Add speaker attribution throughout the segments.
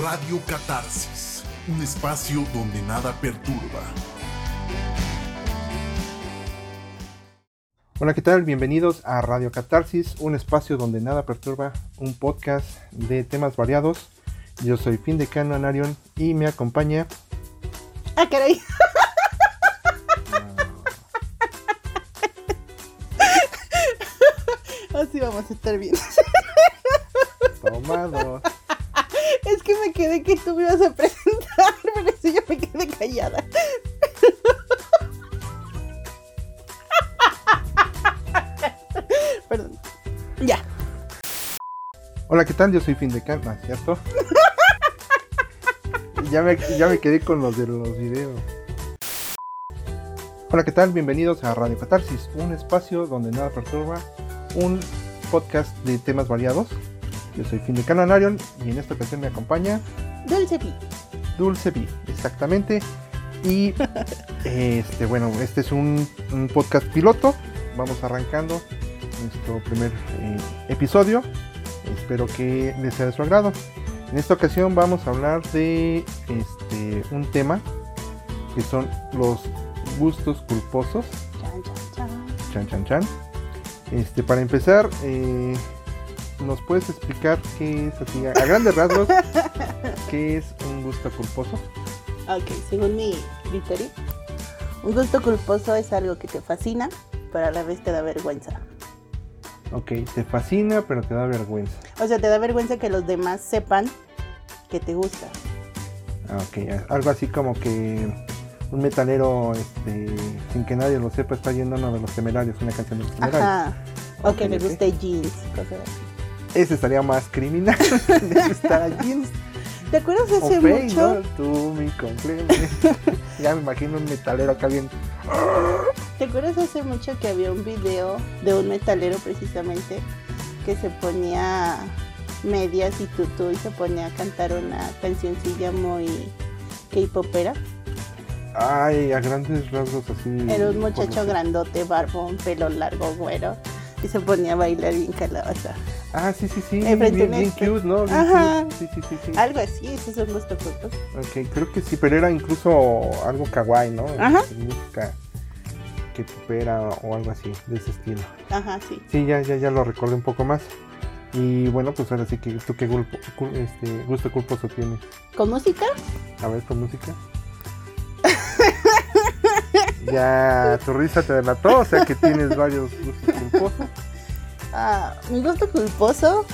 Speaker 1: Radio Catarsis, un espacio donde nada perturba.
Speaker 2: Hola, ¿qué tal? Bienvenidos a Radio Catarsis, un espacio donde nada perturba, un podcast de temas variados. Yo soy Fin de Cano Anarion y me acompaña.
Speaker 3: ¡Ah, caray! Así vamos a estar bien.
Speaker 2: Tomado.
Speaker 3: Que tú me ibas a presentar, pero eso yo me quedé callada. Perdón. Ya.
Speaker 2: Hola, ¿qué tal? Yo soy Fin de Cano, ¿cierto? ya, me, ya me quedé con los de los videos. Hola, ¿qué tal? Bienvenidos a Radio Catarsis, un espacio donde nada perturba, un podcast de temas variados. Yo soy Fin de Cano Anarion y en esta ocasión me acompaña
Speaker 3: Dulce Pi.
Speaker 2: Dulce B, exactamente. Y este, bueno, este es un, un podcast piloto. Vamos arrancando nuestro primer eh, episodio. Espero que les sea de su agrado. En esta ocasión vamos a hablar de este, un tema que son los gustos culposos.
Speaker 3: Chan, chan, chan.
Speaker 2: Chan, chan, chan. Este, para empezar, eh, ¿nos puedes explicar qué es así, a grandes rasgos, qué es un gusto culposo?
Speaker 3: Ok, según mi criterio, un gusto culposo es algo que te fascina, pero a la vez te da vergüenza.
Speaker 2: Ok, te fascina, pero te da vergüenza.
Speaker 3: O sea, te da vergüenza que los demás sepan que te gusta.
Speaker 2: Ah, Ok, algo así como que un metalero, este, sin que nadie lo sepa, está yendo uno de los temerarios, una canción de los temerarios.
Speaker 3: Ajá. O que le
Speaker 2: ok.
Speaker 3: guste jeans, cosas así.
Speaker 2: Ese estaría más criminal. de estar a jeans
Speaker 3: ¿Te acuerdas hace mucho?
Speaker 2: ¿no? Tú, mi ya me imagino un metalero acá bien.
Speaker 3: ¿Te acuerdas hace mucho que había un video de un metalero precisamente que se ponía medias y tutú y se ponía a cantar una cancioncilla muy K-popera?
Speaker 2: Ay, a grandes rasgos así.
Speaker 3: Era un muchacho grandote, barbón, pelo largo, güero. Y se ponía a bailar bien calabaza.
Speaker 2: Ah, sí, sí, sí. Bien, bien
Speaker 3: espejo.
Speaker 2: cute, ¿no? Bien
Speaker 3: Ajá.
Speaker 2: cute. Sí, sí, sí, sí.
Speaker 3: Algo así, ese es un gusto culposo.
Speaker 2: Ok, creo que sí, pero era incluso algo kawaii, ¿no?
Speaker 3: Ajá.
Speaker 2: Música que popera o algo así, de ese estilo.
Speaker 3: Ajá, sí.
Speaker 2: Sí, ya, ya, ya lo recordé un poco más. Y bueno, pues ahora sí que tú qué gulpo- cul- este, gusto culposo tienes.
Speaker 3: ¿Con música?
Speaker 2: A ver, con música. ya tu risa te delató, o sea que tienes varios gustos culposos.
Speaker 3: Ah, mi gusto culposo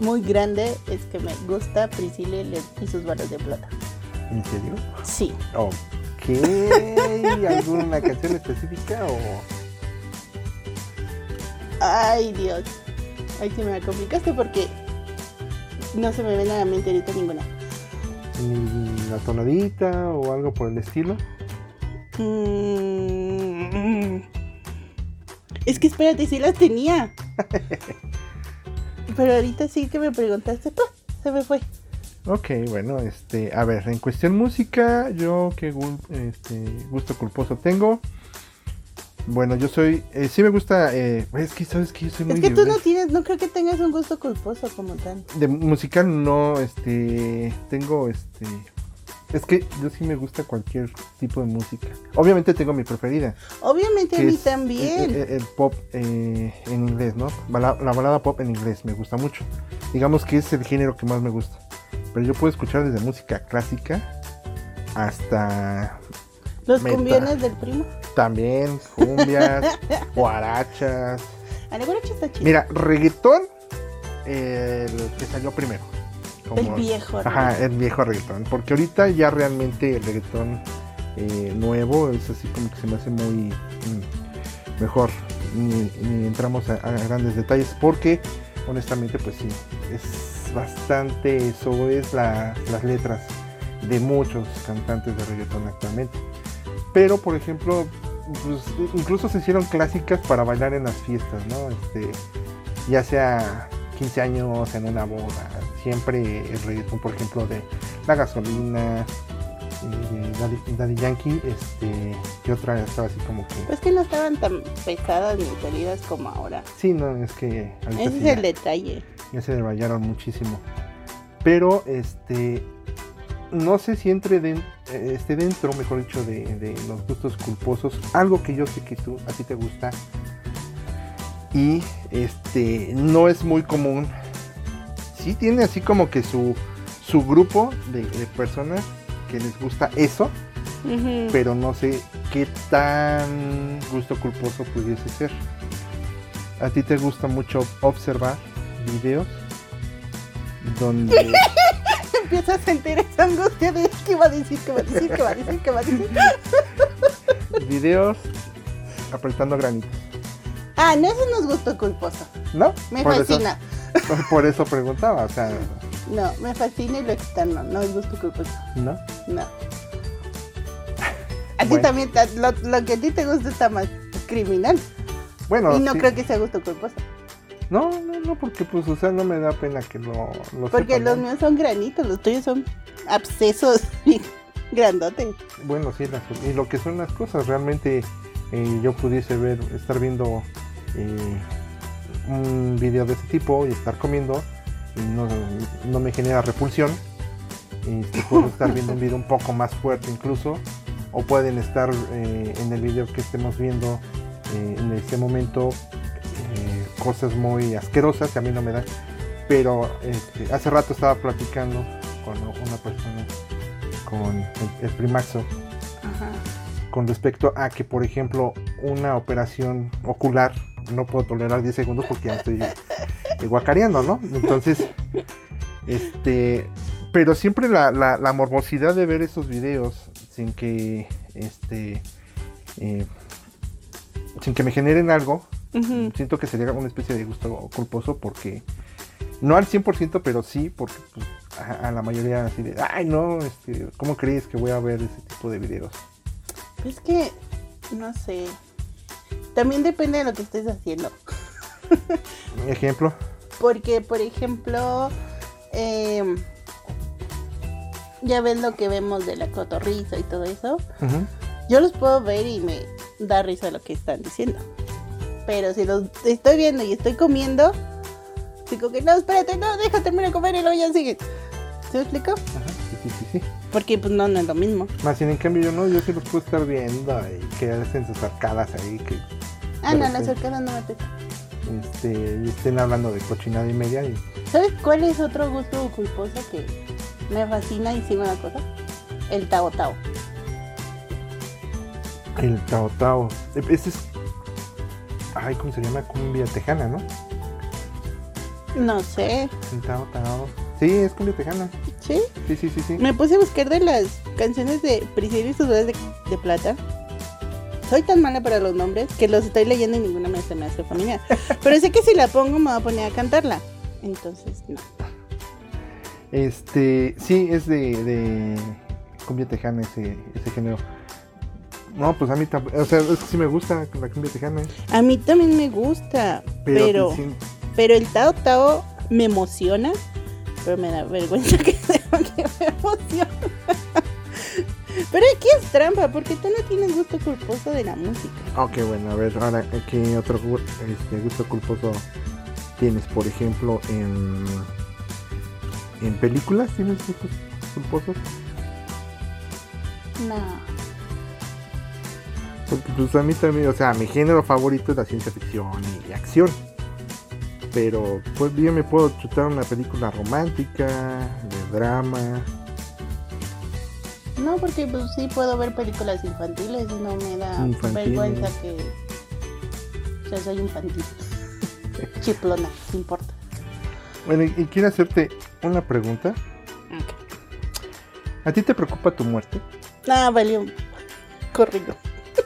Speaker 3: muy grande es que me gusta Priscilla y sus balas de plata.
Speaker 2: ¿En serio?
Speaker 3: Sí.
Speaker 2: Ok. ¿Alguna canción específica o...?
Speaker 3: Ay, Dios. Ahí sí me la complicaste porque no se me viene a la mente ahorita ninguna.
Speaker 2: ni la tonadita o algo por el estilo.
Speaker 3: Mm. Es que espérate, sí las tenía. Pero ahorita sí que me preguntaste, ¡pah! se me fue.
Speaker 2: Ok, bueno, este, a ver, en cuestión música, yo qué este, gusto culposo tengo. Bueno, yo soy, eh, sí me gusta, eh, es que sabes que yo soy muy
Speaker 3: Es que tú no tienes, no creo que tengas un gusto culposo como tal.
Speaker 2: de musical no, este, tengo, este, es que yo sí me gusta cualquier tipo de música. Obviamente tengo mi preferida.
Speaker 3: Obviamente a mí
Speaker 2: es el-
Speaker 3: también.
Speaker 2: El, el pop eh, en inglés, ¿no? La balada pop en inglés me gusta mucho. Digamos que es el género que más me gusta. Pero yo puedo escuchar desde música clásica hasta
Speaker 3: Los
Speaker 2: meta.
Speaker 3: cumbiones del primo.
Speaker 2: también cumbias, guarachas.
Speaker 3: A la guaracha está chido.
Speaker 2: Mira, reggaetón, eh, el que salió primero.
Speaker 3: El
Speaker 2: Como-
Speaker 3: viejo. ¿no?
Speaker 2: Ajá, el viejo reggaetón. Porque ahorita ya realmente el reggaetón eh, nuevo es así como que se me hace muy mm, mejor. Ni, ni entramos a, a grandes detalles porque honestamente pues sí, es bastante, eso es la- las letras de muchos cantantes de reggaetón actualmente. Pero por ejemplo, pues, incluso se hicieron clásicas para bailar en las fiestas, ¿no? Este, ya sea 15 años en una boda, siempre el reggaetón, por ejemplo, de La Gasolina, eh, Daddy, Daddy Yankee, este, que otra estaba así como que...
Speaker 3: Pues que no estaban tan pesadas ni salidas como ahora.
Speaker 2: Sí, no, es que
Speaker 3: Ese es
Speaker 2: ya,
Speaker 3: el detalle.
Speaker 2: ya se rayaron muchísimo. Pero este no sé si entre den- eh, esté dentro, mejor dicho, de, de los gustos culposos. Algo que yo sé que tú, a ti te gusta. Y este no es muy común. Sí tiene así como que su, su grupo de, de personas que les gusta eso. Pero no sé qué tan gusto culposo pudiese ser. A ti te gusta mucho observar videos donde
Speaker 3: Empieza a sentir esa angustia de qué va a decir, qué va a decir, qué va a decir, qué va a decir.
Speaker 2: videos apretando granitos.
Speaker 3: Ah, no, eso no es gusto culposo.
Speaker 2: ¿No?
Speaker 3: Me
Speaker 2: por
Speaker 3: fascina.
Speaker 2: Eso, por eso preguntaba, o sea,
Speaker 3: No, me fascina y lo externo, no es gusto culposo.
Speaker 2: ¿no?
Speaker 3: No. A ti también, ta- lo, lo que a ti te gusta está más criminal.
Speaker 2: Bueno,
Speaker 3: y no
Speaker 2: sí.
Speaker 3: creo que sea gusto culposo.
Speaker 2: No, no, no, porque pues, o sea, no me da pena que lo, lo
Speaker 3: Porque
Speaker 2: sepan,
Speaker 3: los míos son granitos, los tuyos son abscesos bien grandotes.
Speaker 2: Bueno, sí, las- y lo que son las cosas, realmente eh, yo pudiese ver, estar viendo eh, un video de este tipo y estar comiendo y no, no me genera repulsión. Este, puedo estar viendo un video un poco más fuerte incluso, o pueden estar eh, en el video que estemos viendo eh, en este momento eh, cosas muy asquerosas que a mí no me dan. Pero este, hace rato estaba platicando con una persona, con el, el primaxo,
Speaker 3: Ajá.
Speaker 2: con respecto a que, por ejemplo, una operación ocular no puedo tolerar 10 segundos porque ya estoy eh, guacareando, ¿no? Entonces, este, pero siempre la, la- la morbosidad de ver esos videos sin que, este, eh, sin que me generen algo,
Speaker 3: Ujú.
Speaker 2: siento que sería una especie de gusto culposo porque no al 100% pero sí porque pues, a, a la mayoría así de ay no este, cómo crees que voy a ver ese tipo de videos
Speaker 3: Es que, no sé. También depende de lo que estés haciendo.
Speaker 2: ejemplo
Speaker 3: Porque, por ejemplo, em, ya ves lo que vemos de la cotorriza y todo eso. Yo los puedo ver y me da risa lo que están diciendo. Pero si los estoy viendo y estoy comiendo, digo que no, espérate, no, deja terminar de comer y luego ya sigue. ¿Se me explico?
Speaker 2: Ajá, sí, sí, sí, sí.
Speaker 3: Porque pues no, no es lo mismo.
Speaker 2: más sin en cambio yo no yo sí los puedo estar viendo y que hacen sus arcadas ahí que
Speaker 3: Ah, no,
Speaker 2: repente.
Speaker 3: arcadas no me pesa.
Speaker 2: este, y estén hablando de cochinada y media y
Speaker 3: ¿Sabes cuál es otro gusto culposo que me fascina y sí me da cosa? El tao tao.
Speaker 2: el tao tao E- ese es ay cómo se llama cumbia tejana no
Speaker 3: No sé,
Speaker 2: el tao tao sí es cumbia tejana
Speaker 3: ¿sí?
Speaker 2: sí sí sí sí
Speaker 3: Me puse a buscar de las canciones de Priscila y de, de plata. Soy tan mala para los nombres que los estoy leyendo y ninguna me, se me hace familiar. Pero sé que si la pongo me voy a poner a cantarla. Entonces, no.
Speaker 2: Este, sí, es de, de cumbia tejana ese, ese género. No, pues a mí tampoco, o sea, es que sí me gusta la cumbia tejana.
Speaker 3: A mí también me gusta,
Speaker 2: Pero,
Speaker 3: pero,
Speaker 2: sí,
Speaker 3: pero el Tao Tao me emociona, pero me da vergüenza que que me emociona. Pero aquí es trampa, porque tú no tienes gusto culposo de la música.
Speaker 2: ok, bueno, a ver, ahora, ¿qué otro este, gusto culposo tienes? Por ejemplo, en, en películas, ¿tienes gustos culposos?
Speaker 3: No.
Speaker 2: Porque pues a mí también, o sea, mi género favorito es la ciencia ficción y acción. Pero pues yo me puedo chutar una película romántica, de drama.
Speaker 3: No, porque pues sí puedo ver películas infantiles y no me da
Speaker 2: Infantiles.
Speaker 3: vergüenza que... O sea, soy infantil. Chiplona, no importa.
Speaker 2: Bueno, y quiero hacerte una pregunta. ¿A ti te preocupa tu muerte?
Speaker 3: Ah, valió. Corrido.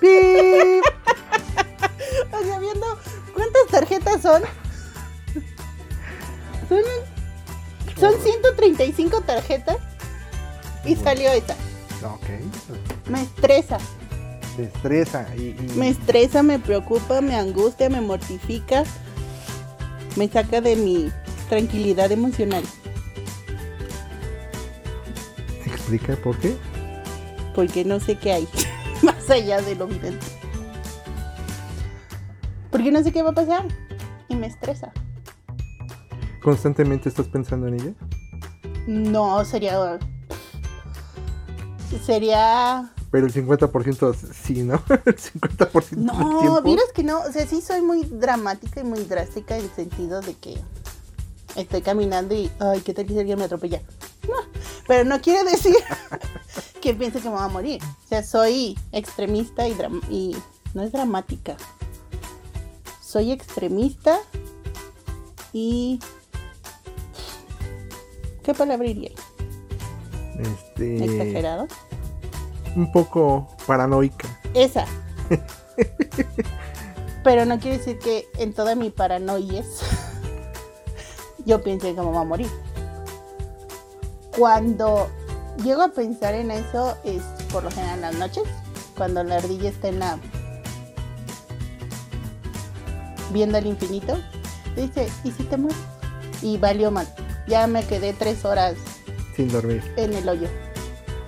Speaker 3: O sea, viendo cuántas tarjetas son. Son, son 135 tarjetas. Y salió esa.
Speaker 2: Ok.
Speaker 3: Me estresa.
Speaker 2: Te estresa y, y-
Speaker 3: Me estresa, me preocupa, me angustia, me mortifica. Me saca de mi tranquilidad emocional.
Speaker 2: explica por qué.
Speaker 3: Porque no sé qué hay. Más allá de lo evidente. Porque no sé qué va a pasar. Y me estresa.
Speaker 2: ¿Constantemente estás pensando en ella?
Speaker 3: No, sería. Sería.
Speaker 2: Pero el 50% sí, ¿no? El 50% del
Speaker 3: No, vieras que no. O sea, sí soy muy dramática y muy drástica en el sentido de que estoy caminando y. Ay, ¿qué tal que si alguien me atropella? No, pero no quiere decir que piense que me va a morir. O sea, soy extremista y, y no es dramática. Soy extremista y. ¿Qué palabra iría?
Speaker 2: Este,
Speaker 3: ¿Exagerado?
Speaker 2: un poco paranoica.
Speaker 3: Esa. Pero no quiere decir que en toda mi paranoia yo piense que me va a morir. Cuando llego a pensar en eso es por lo general en las noches, cuando la ardilla está en la viendo el infinito, dice, ¿y si te muero? Y valió mal. Ya me quedé tres horas
Speaker 2: Sin dormir.
Speaker 3: en el hoyo.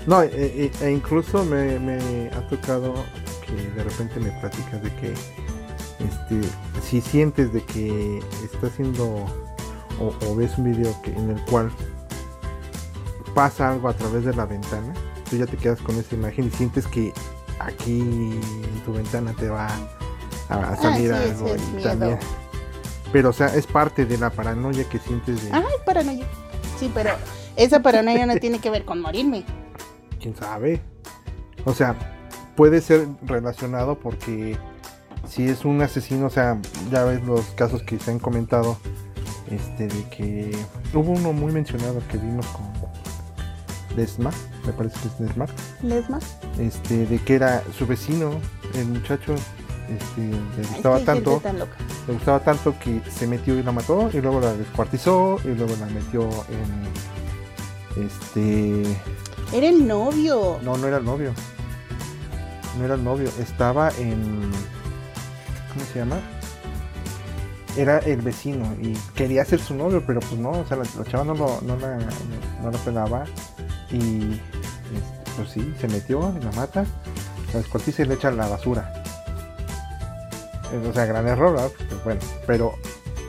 Speaker 2: No, e, e- e incluso me, me ha tocado que de repente me platicas de que este, si sientes de que está haciendo o, o ves un video que, en el cual pasa algo a través de la ventana, tú ya te quedas con esa imagen y sientes que aquí en tu ventana te va a, salir
Speaker 3: Ah, sí,
Speaker 2: algo.
Speaker 3: es
Speaker 2: y también- pero o sea, es parte de la paranoia que sientes de...
Speaker 3: Ah, es paranoia. Sí, pero esa paranoia no tiene que ver con morirme.
Speaker 2: quién sabe. O sea, puede ser relacionado porque si es un asesino, o sea, ya ves los casos que se han comentado, este, de que hubo uno muy mencionado que vimos con Desma, me parece que es Desma,
Speaker 3: ¿Lesma?
Speaker 2: este, de que era su vecino, el muchacho, este, le gustaba tanto, le gustaba tanto que se metió y la mató y luego la descuartizó y luego la metió en, este,
Speaker 3: Era el novio.
Speaker 2: no, no era el novio. No era el novio. Estaba en. ¿Cómo se llama? Era el vecino y quería ser su novio, pero pues no, o sea, la, la chava no, lo, no, la, no, la pelaba. Y este, pues sí, se metió y la mata, la descuartiza y le echa a la basura. Eh, O sea, gran error, ¿verdad? Bueno, pero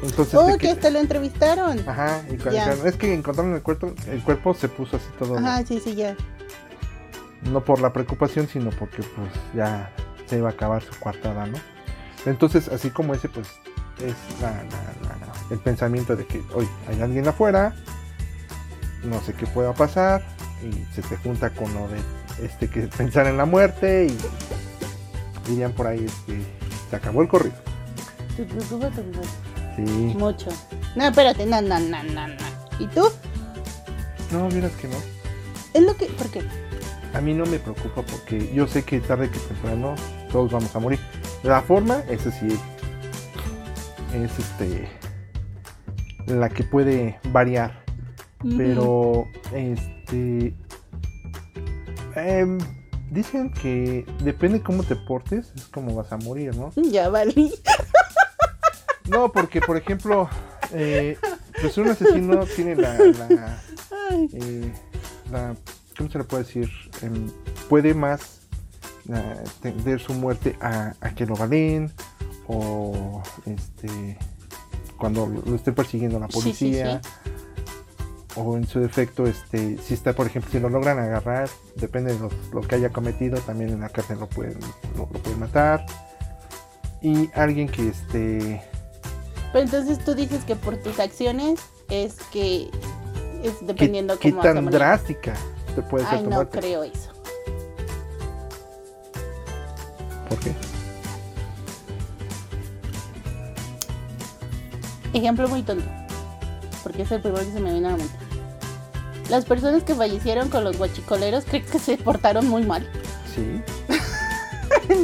Speaker 2: entonces.
Speaker 3: Oh, que hasta lo entrevistaron.
Speaker 2: Ajá, y cuando
Speaker 3: Ya.
Speaker 2: es que encontraron el cuerpo, el cuerpo se puso así todo
Speaker 3: Ajá, sí, sí, ya.
Speaker 2: no por la preocupación, sino porque pues ya se iba a acabar su coartada, ¿no? Entonces, así como ese, pues es la- la- la- la- el pensamiento de que hoy hay alguien afuera, no sé qué pueda pasar, y se te junta con lo de este que pensar en la muerte, y dirían por ahí, este, se acabó el corrido. Sí.
Speaker 3: Mucho. No, espérate, no, no, no, no, no. ¿Y tú?
Speaker 2: No, miras que no.
Speaker 3: Es lo que. ¿Por qué?
Speaker 2: A mí no me preocupa porque yo sé que tarde que temprano todos vamos a morir. La forma, eso sí, es este la que puede variar. Pero este em, dicen que depende cómo te portes, es como vas a morir, ¿no?
Speaker 3: Ya valí.
Speaker 2: No, porque por ejemplo, eh, pues un asesino tiene la, la, eh, la- ¿cómo se le puede decir? Em, puede más ah, tender su muerte a, a que lo valen o este cuando lo esté persiguiendo la
Speaker 3: Sí, sí,
Speaker 2: policía o en su defecto este si está por ejemplo si lo logran agarrar depende de lo, lo que haya cometido también en la cárcel lo pueden lo, lo pueden matar. Y alguien que este
Speaker 3: Pero entonces tú dices que por tus acciones es que es dependiendo
Speaker 2: que
Speaker 3: cómo a
Speaker 2: tan drástica te puede ser
Speaker 3: Ay, no creo eso.
Speaker 2: ¿por qué?
Speaker 3: Ejemplo muy tonto. Porque es el primero que se me viene a la mente. Las personas que fallecieron con los guachicoleros, ¿crees que se portaron muy mal?
Speaker 2: sí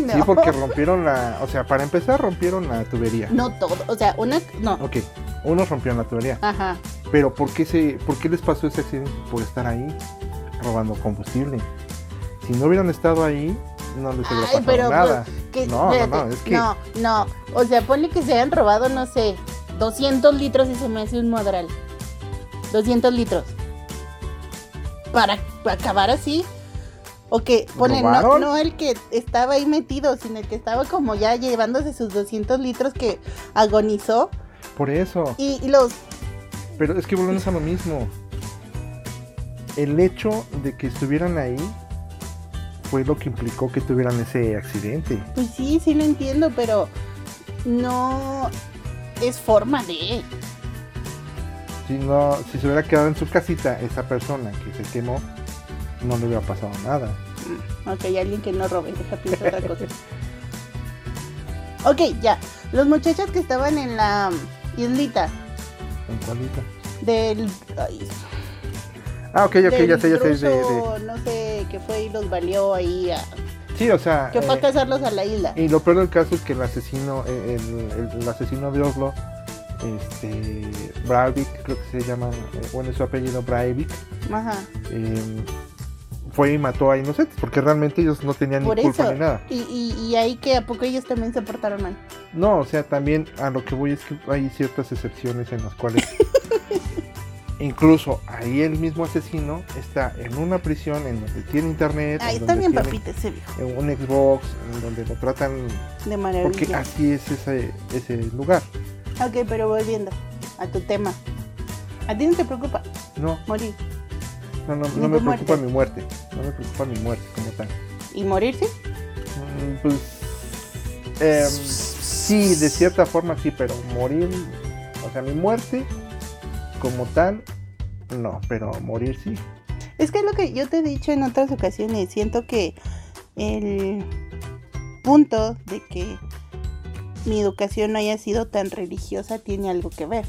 Speaker 3: no.
Speaker 2: Sí, porque rompieron la. O sea, para empezar, rompieron la tubería.
Speaker 3: No todo. O sea, una. No.
Speaker 2: Ok, unos rompieron la tubería.
Speaker 3: Ajá.
Speaker 2: Pero ¿por qué, se, ¿por qué les pasó ese accidente? Por estar ahí robando combustible. Si no hubieran estado ahí, no les hubiera pasado
Speaker 3: pero.
Speaker 2: nada.
Speaker 3: pues, que-
Speaker 2: No, no,
Speaker 3: espérate,
Speaker 2: no, es que-
Speaker 3: No, no. O sea, ponle que se hayan robado, no sé, 200 litros y se me hace un madral. 200 litros. Para acabar así. O que pone, no, no el que estaba ahí metido, sino el que estaba como ya llevándose sus 200 litros que agonizó.
Speaker 2: Por eso.
Speaker 3: Y, y los.
Speaker 2: Pero es que volvemos a lo mismo. el hecho de que estuvieran ahí fue lo que implicó que tuvieran ese accidente.
Speaker 3: Pues sí, sí lo entiendo, pero no es forma de.
Speaker 2: Si no, si se hubiera quedado en su casita esa persona que se quemó, no le hubiera pasado nada.
Speaker 3: Ok, alguien que no robe, deja pienso otra cosa. Ok, ya. Los muchachos que estaban en la islita
Speaker 2: ¿En cualita?
Speaker 3: del. ay,
Speaker 2: Ah, ok, ok,
Speaker 3: del
Speaker 2: ya sé, ya sé. de-
Speaker 3: No sé, que fue y los valió ahí. A,
Speaker 2: Sí, o sea.
Speaker 3: que fue a
Speaker 2: eh,
Speaker 3: cazarlos a la isla.
Speaker 2: y lo peor del caso es que el asesino, eh, el, el- el asesino de Oslo, este, Breivik, creo que se llama, eh, bueno, es su apellido Breivik,
Speaker 3: Ajá.
Speaker 2: eh, fue y mató a inocentes, porque realmente ellos no tenían
Speaker 3: Por
Speaker 2: ni culpa
Speaker 3: eso.
Speaker 2: ni nada.
Speaker 3: Y, y, y ahí que a poco ellos también se portaron mal.
Speaker 2: No, o sea, también a lo que voy es que hay ciertas excepciones en las cuales incluso ahí el mismo asesino está en una prisión en donde tiene internet,
Speaker 3: Ahí está bien papita ese viejo.
Speaker 2: en un Xbox, en donde lo tratan
Speaker 3: De
Speaker 2: porque
Speaker 3: maravilla.
Speaker 2: así es ese, ese lugar.
Speaker 3: Ok, pero volviendo a tu tema. ¿A ti no te preocupa
Speaker 2: No,
Speaker 3: morir?
Speaker 2: No, no, no me preocupa
Speaker 3: muerte.
Speaker 2: mi muerte, no me preocupa mi muerte como tal.
Speaker 3: ¿Y morirse?
Speaker 2: Mm, Pues em, sí, de cierta forma sí, pero morir, o sea, mi muerte como tal, no, pero morir sí.
Speaker 3: Es que es lo que yo te he dicho en otras ocasiones. Siento que el punto de que mi educación no haya sido tan religiosa tiene algo que ver.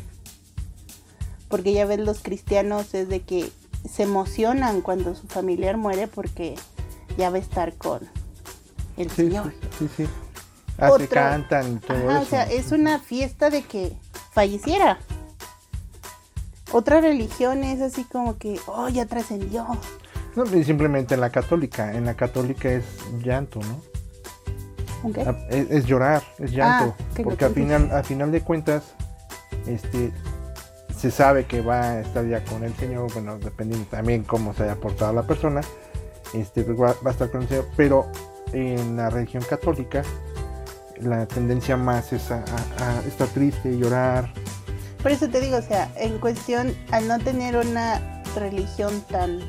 Speaker 3: Porque ya ves, los cristianos es de que se emocionan cuando su familiar muere porque ya va a estar con el
Speaker 2: Sí,
Speaker 3: Señor.
Speaker 2: sí, sí, sí. Ah, se cantan y todo
Speaker 3: Ajá,
Speaker 2: eso.
Speaker 3: o sea, es una fiesta de que falleciera. Otra religión es así como que, oh, ya trascendió.
Speaker 2: No, simplemente en la católica, en la católica es llanto, ¿no?
Speaker 3: ¿Ok?
Speaker 2: Ah, Es, es llorar, es llanto,
Speaker 3: Ah,
Speaker 2: porque al final, al final de cuentas, este, se sabe que va a estar ya con el Señor, bueno, dependiendo también cómo se haya portado la persona, este, pues va, a estar con el Señor, pero en la religión católica la tendencia más es a, a- estar triste, llorar,
Speaker 3: Por eso te digo, o sea, en cuestión, al no tener una religión tan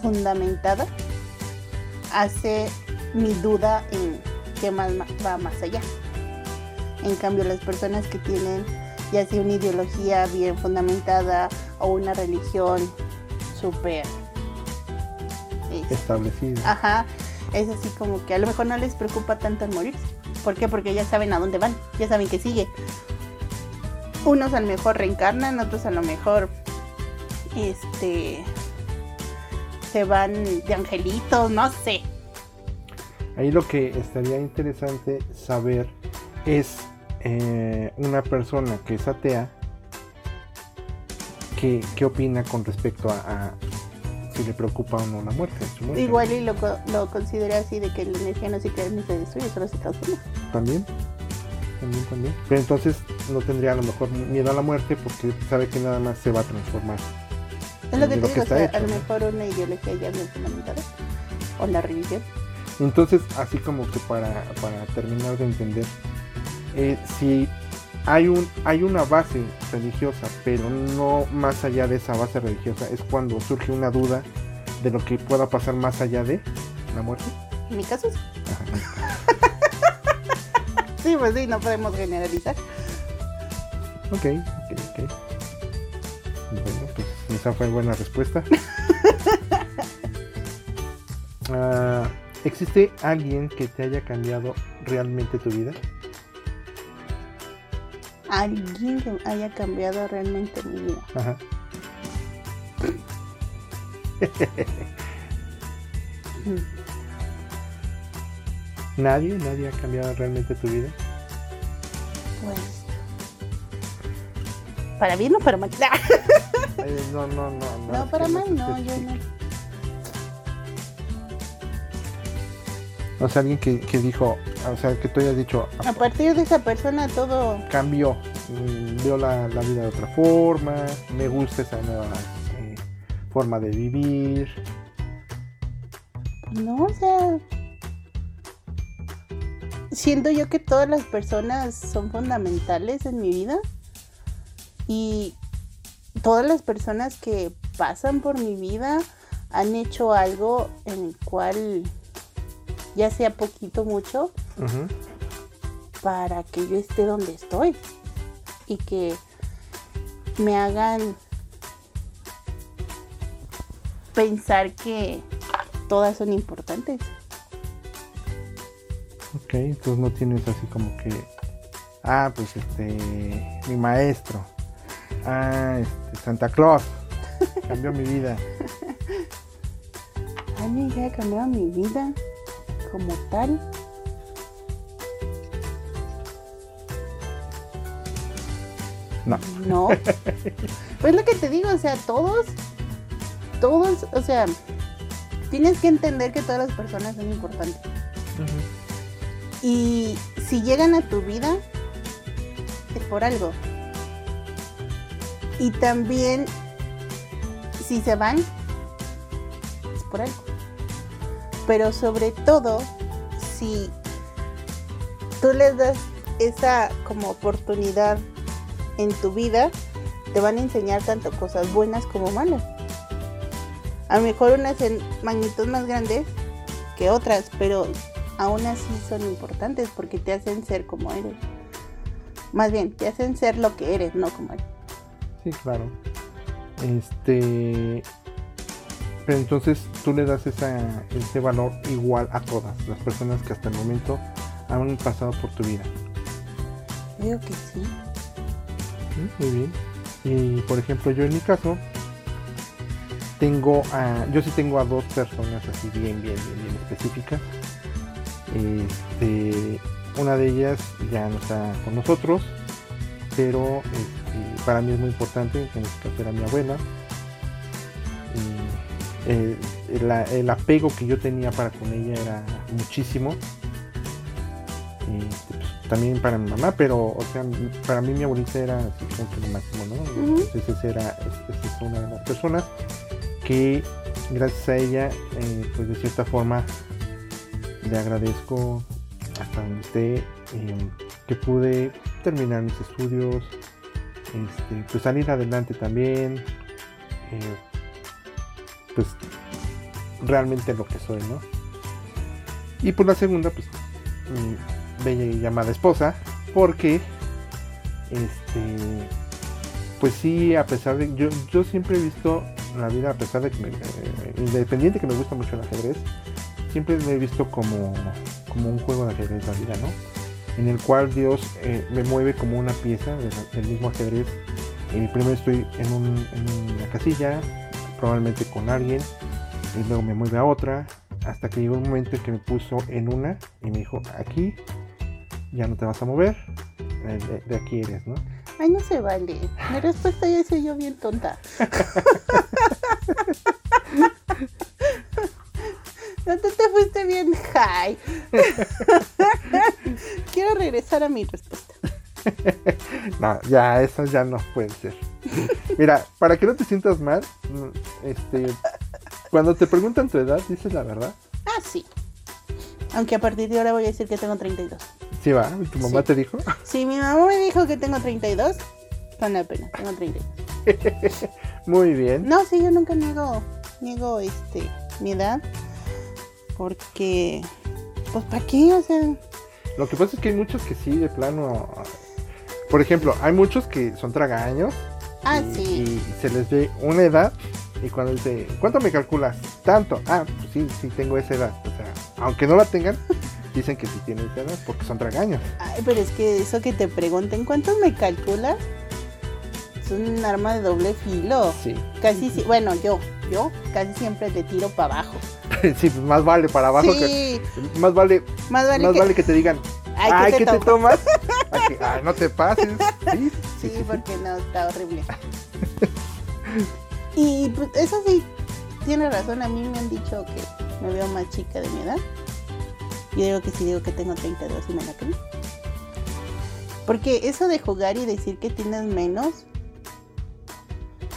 Speaker 3: fundamentada, hace mi duda en qué más va más allá. En cambio, las personas que tienen ya sea una ideología bien fundamentada o una religión súper... este,
Speaker 2: establecido.
Speaker 3: Ajá, es así como que a lo mejor no les preocupa tanto el morirse. ¿Por qué? Porque ya saben a dónde van, ya saben que sigue. Unos a lo mejor reencarnan, otros a lo mejor este se van de angelitos, no sé.
Speaker 2: Ahí lo que estaría interesante saber es eh, una persona que es atea, ¿qué, qué opina con respecto a, a si le preocupa o no la muerte?
Speaker 3: Igual y lo, lo considera así de que la energía no se crea ni se destruye, solo se transforma.
Speaker 2: También, también, también. Pero entonces no tendría a lo mejor miedo a la muerte porque sabe que nada más se va a transformar.
Speaker 3: Es lo que te
Speaker 2: que
Speaker 3: digo, o
Speaker 2: está
Speaker 3: sea,
Speaker 2: hecho,
Speaker 3: a lo
Speaker 2: ¿no?
Speaker 3: mejor una ideología ya bien fundamentada. O la religión.
Speaker 2: Entonces, así como que para, para terminar de entender, eh, si hay, un, hay una base religiosa, pero no más allá de esa base religiosa, es cuando surge una duda de lo que pueda pasar más allá de la muerte.
Speaker 3: En mi caso, sí. Sí, pues sí, no podemos generalizar.
Speaker 2: Ok, ok, ok. Bueno, pues esa fue buena respuesta. Ah, ¿Existe alguien que te haya cambiado realmente tu vida?
Speaker 3: Alguien que haya cambiado realmente mi vida.
Speaker 2: Ajá. ¿Nadie? ¿Nadie ha cambiado realmente tu vida?
Speaker 3: Pues. Para bien o para mal.
Speaker 2: No, no, no. No,
Speaker 3: No, para mal, no, yo no.
Speaker 2: O sea, alguien que, que dijo, o sea, que tú hayas dicho,
Speaker 3: A partir de esa persona todo.
Speaker 2: cambió, mm, veo la, la vida de otra forma, me gusta esa nueva eh, forma de vivir.
Speaker 3: No, o sea. Siento yo que todas las personas son fundamentales en mi vida. Y todas las personas que pasan por mi vida han hecho algo en el cual, ya sea poquito mucho, para que yo esté donde estoy y que me hagan pensar que todas son importantes.
Speaker 2: Ok, entonces no tienes así como que. Ah, pues este. Mi maestro. Ah, este. Santa Claus. Cambió mi vida.
Speaker 3: ¿Alguien que haya cambiado mi vida como tal?
Speaker 2: No.
Speaker 3: No. Pues lo que te digo, o sea, todos, todos, o sea, tienes que entender que todas las personas son importantes. Y si llegan a tu vida, es por algo. Y también, si se van, es por algo. Pero sobre todo, si tú les das esa como oportunidad en tu vida, te van a enseñar tanto cosas buenas como malas. A lo mejor unas en magnitud más grandes que otras, pero aún así son importantes porque te hacen ser como eres. Más bien, te hacen ser lo que eres, no como eres.
Speaker 2: Sí, claro. Este. Pero entonces tú le das esa, ese valor igual a todas las personas que hasta el momento han pasado por tu vida.
Speaker 3: Creo que sí.
Speaker 2: Muy bien. Y por ejemplo, yo en mi caso, tengo a, yo sí tengo a dos personas así bien, bien, bien, bien específicas. Este, una de ellas ya no está con nosotros, pero este, para mí es muy importante, en este caso era mi abuela. Y, eh, la- el apego que yo tenía para con ella era muchísimo. Y, este, pues, también para mi mamá, pero o sea, para mí mi abuelita era así como lo máximo, ¿no?
Speaker 3: Ujú.
Speaker 2: Entonces era, es- esa es una de las personas que gracias a ella, eh, pues de cierta forma le agradezco hasta donde esté, eh, que pude terminar mis estudios, este, pues salir adelante también, eh, pues realmente lo que soy, ¿no? Y por la segunda, pues mi bella y llamada esposa, porque este pues sí, a pesar de yo, yo siempre he visto la vida, a pesar de que me, eh, independiente que me gusta mucho el ajedrez, siempre me he visto como, como un juego de ajedrez la vida, ¿no? En el cual Dios eh, me mueve como una pieza del mismo ajedrez. Eh, primero estoy en una casilla, probablemente con alguien, y luego me mueve a otra, hasta que llegó un momento en que me puso en una y me dijo, aquí ya no te vas a mover, de, de aquí eres, ¿no?
Speaker 3: Ay, no se vale. Mi respuesta ya soy yo bien tonta. No te fuiste bien high. Quiero regresar a mi respuesta.
Speaker 2: No, ya, eso ya no puede ser. Mira, para que no te sientas mal, este, cuando te preguntan tu edad, dices la verdad.
Speaker 3: Ah, sí. Aunque a partir de ahora voy a decir que tengo 32.
Speaker 2: Sí, va, tu mamá
Speaker 3: Sí.
Speaker 2: te dijo.
Speaker 3: Si mi mamá me dijo que tengo 32, con la pena, tengo 32.
Speaker 2: Muy bien.
Speaker 3: No, sí, yo nunca niego, niego este, mi edad. Porque, pues, ¿para qué? O sea,
Speaker 2: Lo que pasa es que hay muchos que sí, de plano. Por ejemplo, hay muchos que son tragaños
Speaker 3: ah,
Speaker 2: y,
Speaker 3: sí.
Speaker 2: y se les ve una edad y cuando dice, ¿cuánto me calculas? Tanto. Ah, pues sí, sí tengo esa edad. O sea, aunque no la tengan, dicen que sí tienen esa edad porque son tragaños.
Speaker 3: Ay, pero es que eso que te pregunten, ¿cuánto me calculas? Es un arma de doble filo.
Speaker 2: Sí.
Speaker 3: Casi, si- bueno, yo, yo casi siempre te tiro para abajo.
Speaker 2: sí, pues más vale para abajo
Speaker 3: sí,
Speaker 2: que. Más vale,
Speaker 3: más vale
Speaker 2: más
Speaker 3: que...
Speaker 2: vale que te digan,
Speaker 3: Ay,
Speaker 2: ay,
Speaker 3: ¿qué
Speaker 2: ¿qué
Speaker 3: te
Speaker 2: te
Speaker 3: tomas?
Speaker 2: Ay, no te pases. Sí,
Speaker 3: porque no, está horrible. y pues eso sí, tiene razón. A mí me han dicho que me veo más chica de mi edad. Yo digo que sí, digo que tengo 32 y me la creo. Porque eso de jugar y decir que tienes menos,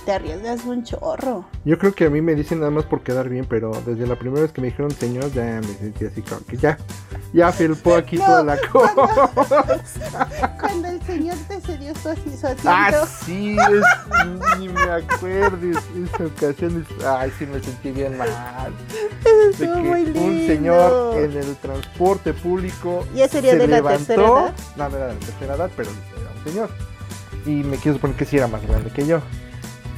Speaker 3: te arriesgas un chorro.
Speaker 2: Yo creo que a mí me dicen nada más por quedar bien, pero desde la primera vez que me dijeron señor, ya me sentí así como que ya, ya felpó aquí
Speaker 3: No,
Speaker 2: toda la cosa.
Speaker 3: Cuando el señor te cedió su, su asiento.
Speaker 2: Ah, sí, es, ni me acuerdes. Esa ocasión, es- ay, sí me sentí bien mal. De que
Speaker 3: muy
Speaker 2: un señor
Speaker 3: lindo.
Speaker 2: en el transporte público
Speaker 3: Ya sería
Speaker 2: se
Speaker 3: de la
Speaker 2: levantó,
Speaker 3: tercera edad.
Speaker 2: no, no era de la tercera edad, pero era un señor. Y me quiero suponer que sí era más grande que yo.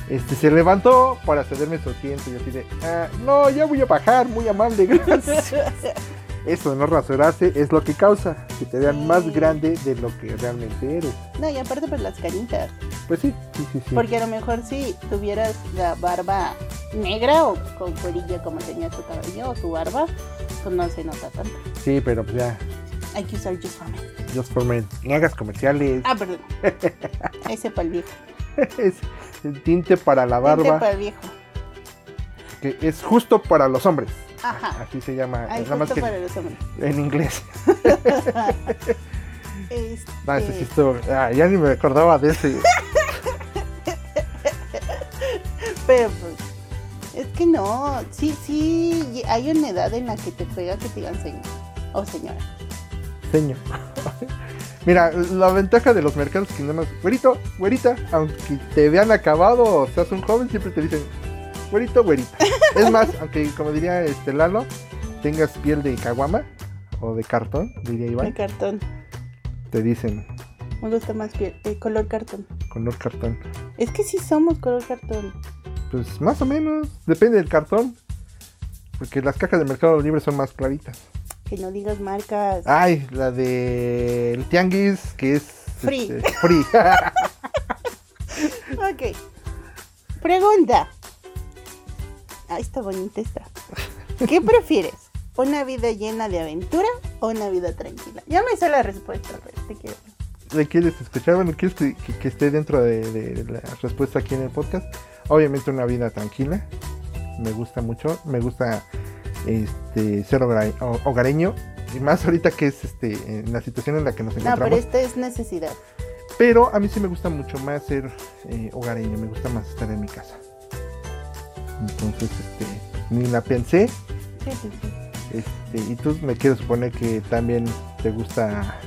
Speaker 2: Este, se levantó para cederme su asiento y así de, "Ah, no, ya voy a bajar, muy amable, gracias. Eso de no rasurarse es lo que causa que te vean más grande de lo que realmente eres.
Speaker 3: No, y aparte por las canitas.
Speaker 2: Pues sí, sí, sí, sí.
Speaker 3: Porque a lo mejor si tuvieras la barba negra o con cuerilla como tenía tu cabello o tu barba, pues no se nota tanto.
Speaker 2: Sí, pero pues ya,
Speaker 3: Hay que usar Just for Men.
Speaker 2: just for men. No hagas comerciales.
Speaker 3: Ah, perdón. Ese para el viejo.
Speaker 2: es el tinte para la
Speaker 3: Tinte
Speaker 2: barba,
Speaker 3: para el viejo.
Speaker 2: que es justo para los hombres.
Speaker 3: Ajá.
Speaker 2: Así se llama,
Speaker 3: Ay,
Speaker 2: nada más
Speaker 3: justo
Speaker 2: que
Speaker 3: para los hombres.
Speaker 2: en inglés.
Speaker 3: Este,
Speaker 2: No, ese sí estuvo- ah, ya ni me acordaba de ese.
Speaker 3: Pero pues, es que no, sí, sí, hay una edad en la que te pega que te digan señor o señora.
Speaker 2: Seño. Mira, la ventaja de los mercados que nada más, güerito, güerita, aunque te vean acabado o seas un joven, siempre te dicen, güerito, güerita. Es más, aunque como diría este Lalo, tengas piel de caguama o de cartón, diría Iván,
Speaker 3: cartón.
Speaker 2: te dicen
Speaker 3: Me gusta más piel, el color cartón.
Speaker 2: color cartón.
Speaker 3: Es que sí somos color cartón.
Speaker 2: Pues más o menos, depende del cartón. Porque las cajas de Mercado Libre son más claritas.
Speaker 3: Que no digas marcas.
Speaker 2: Ay, la de el tianguis, que es
Speaker 3: Free.
Speaker 2: este, free.
Speaker 3: Ok. Pregunta. Ah, está bonita esta. ¿Qué prefieres? ¿Una vida llena de aventura o una vida tranquila? Ya me sé la respuesta, pero te quiero.
Speaker 2: ¿Le quieres escuchar? Bueno, ¿quieres que, que- que esté dentro de, de la respuesta aquí en el podcast? Obviamente una vida tranquila. Me gusta mucho. Me gusta este ser hogar- ho- hogareño. Y más ahorita que es este en la situación en la que nos
Speaker 3: No,
Speaker 2: encontramos.
Speaker 3: pero esta es necesidad.
Speaker 2: Pero a mí sí me gusta mucho más ser eh, hogareño, me gusta más estar en mi casa. Entonces, este, ni la pensé.
Speaker 3: Sí, sí, sí.
Speaker 2: Este, y tú me quiero suponer que también te gusta.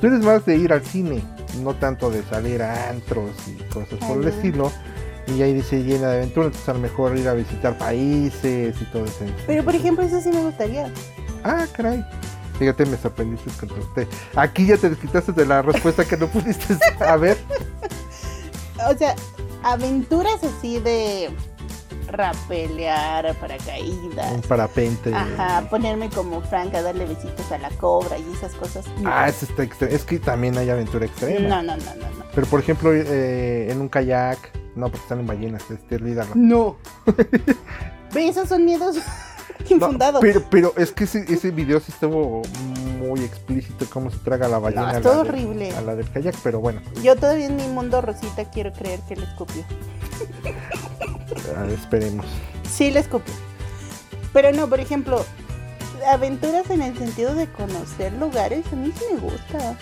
Speaker 2: Tú eres más de ir al cine, no tanto de salir a antros y cosas por el estilo. Y ahí dice llena de aventuras, entonces a lo mejor ir a visitar países y todo eso.
Speaker 3: Pero por ejemplo, eso sí me gustaría.
Speaker 2: Ah, caray. Fíjate, me sorprendiste con usted. Aquí ya te desquitaste de la respuesta que no pudiste saber.
Speaker 3: O sea, aventuras así de rapelear, paracaídas.
Speaker 2: Un parapente.
Speaker 3: Ajá, ponerme como Frank a darle besitos a la cobra y esas cosas. no.
Speaker 2: Ah, eso está Es que también hay aventura extrema.
Speaker 3: No, no, no, no, no.
Speaker 2: Pero por ejemplo, eh, en un kayak, no, porque están en ballenas, este, olvídalo.
Speaker 3: No. Esos son miedos
Speaker 2: No,
Speaker 3: infundados.
Speaker 2: pero, pero es que ese, ese video sí estuvo muy explícito cómo se traga la ballena.
Speaker 3: No,
Speaker 2: a la
Speaker 3: estuvo
Speaker 2: de-
Speaker 3: horrible.
Speaker 2: A la del kayak, pero bueno,
Speaker 3: Yo todavía en mi mundo rosita quiero creer que le escupió.
Speaker 2: ah, esperemos.
Speaker 3: Sí, le escupió. Pero no, por ejemplo, aventuras en el sentido de conocer lugares, a mí sí me gusta.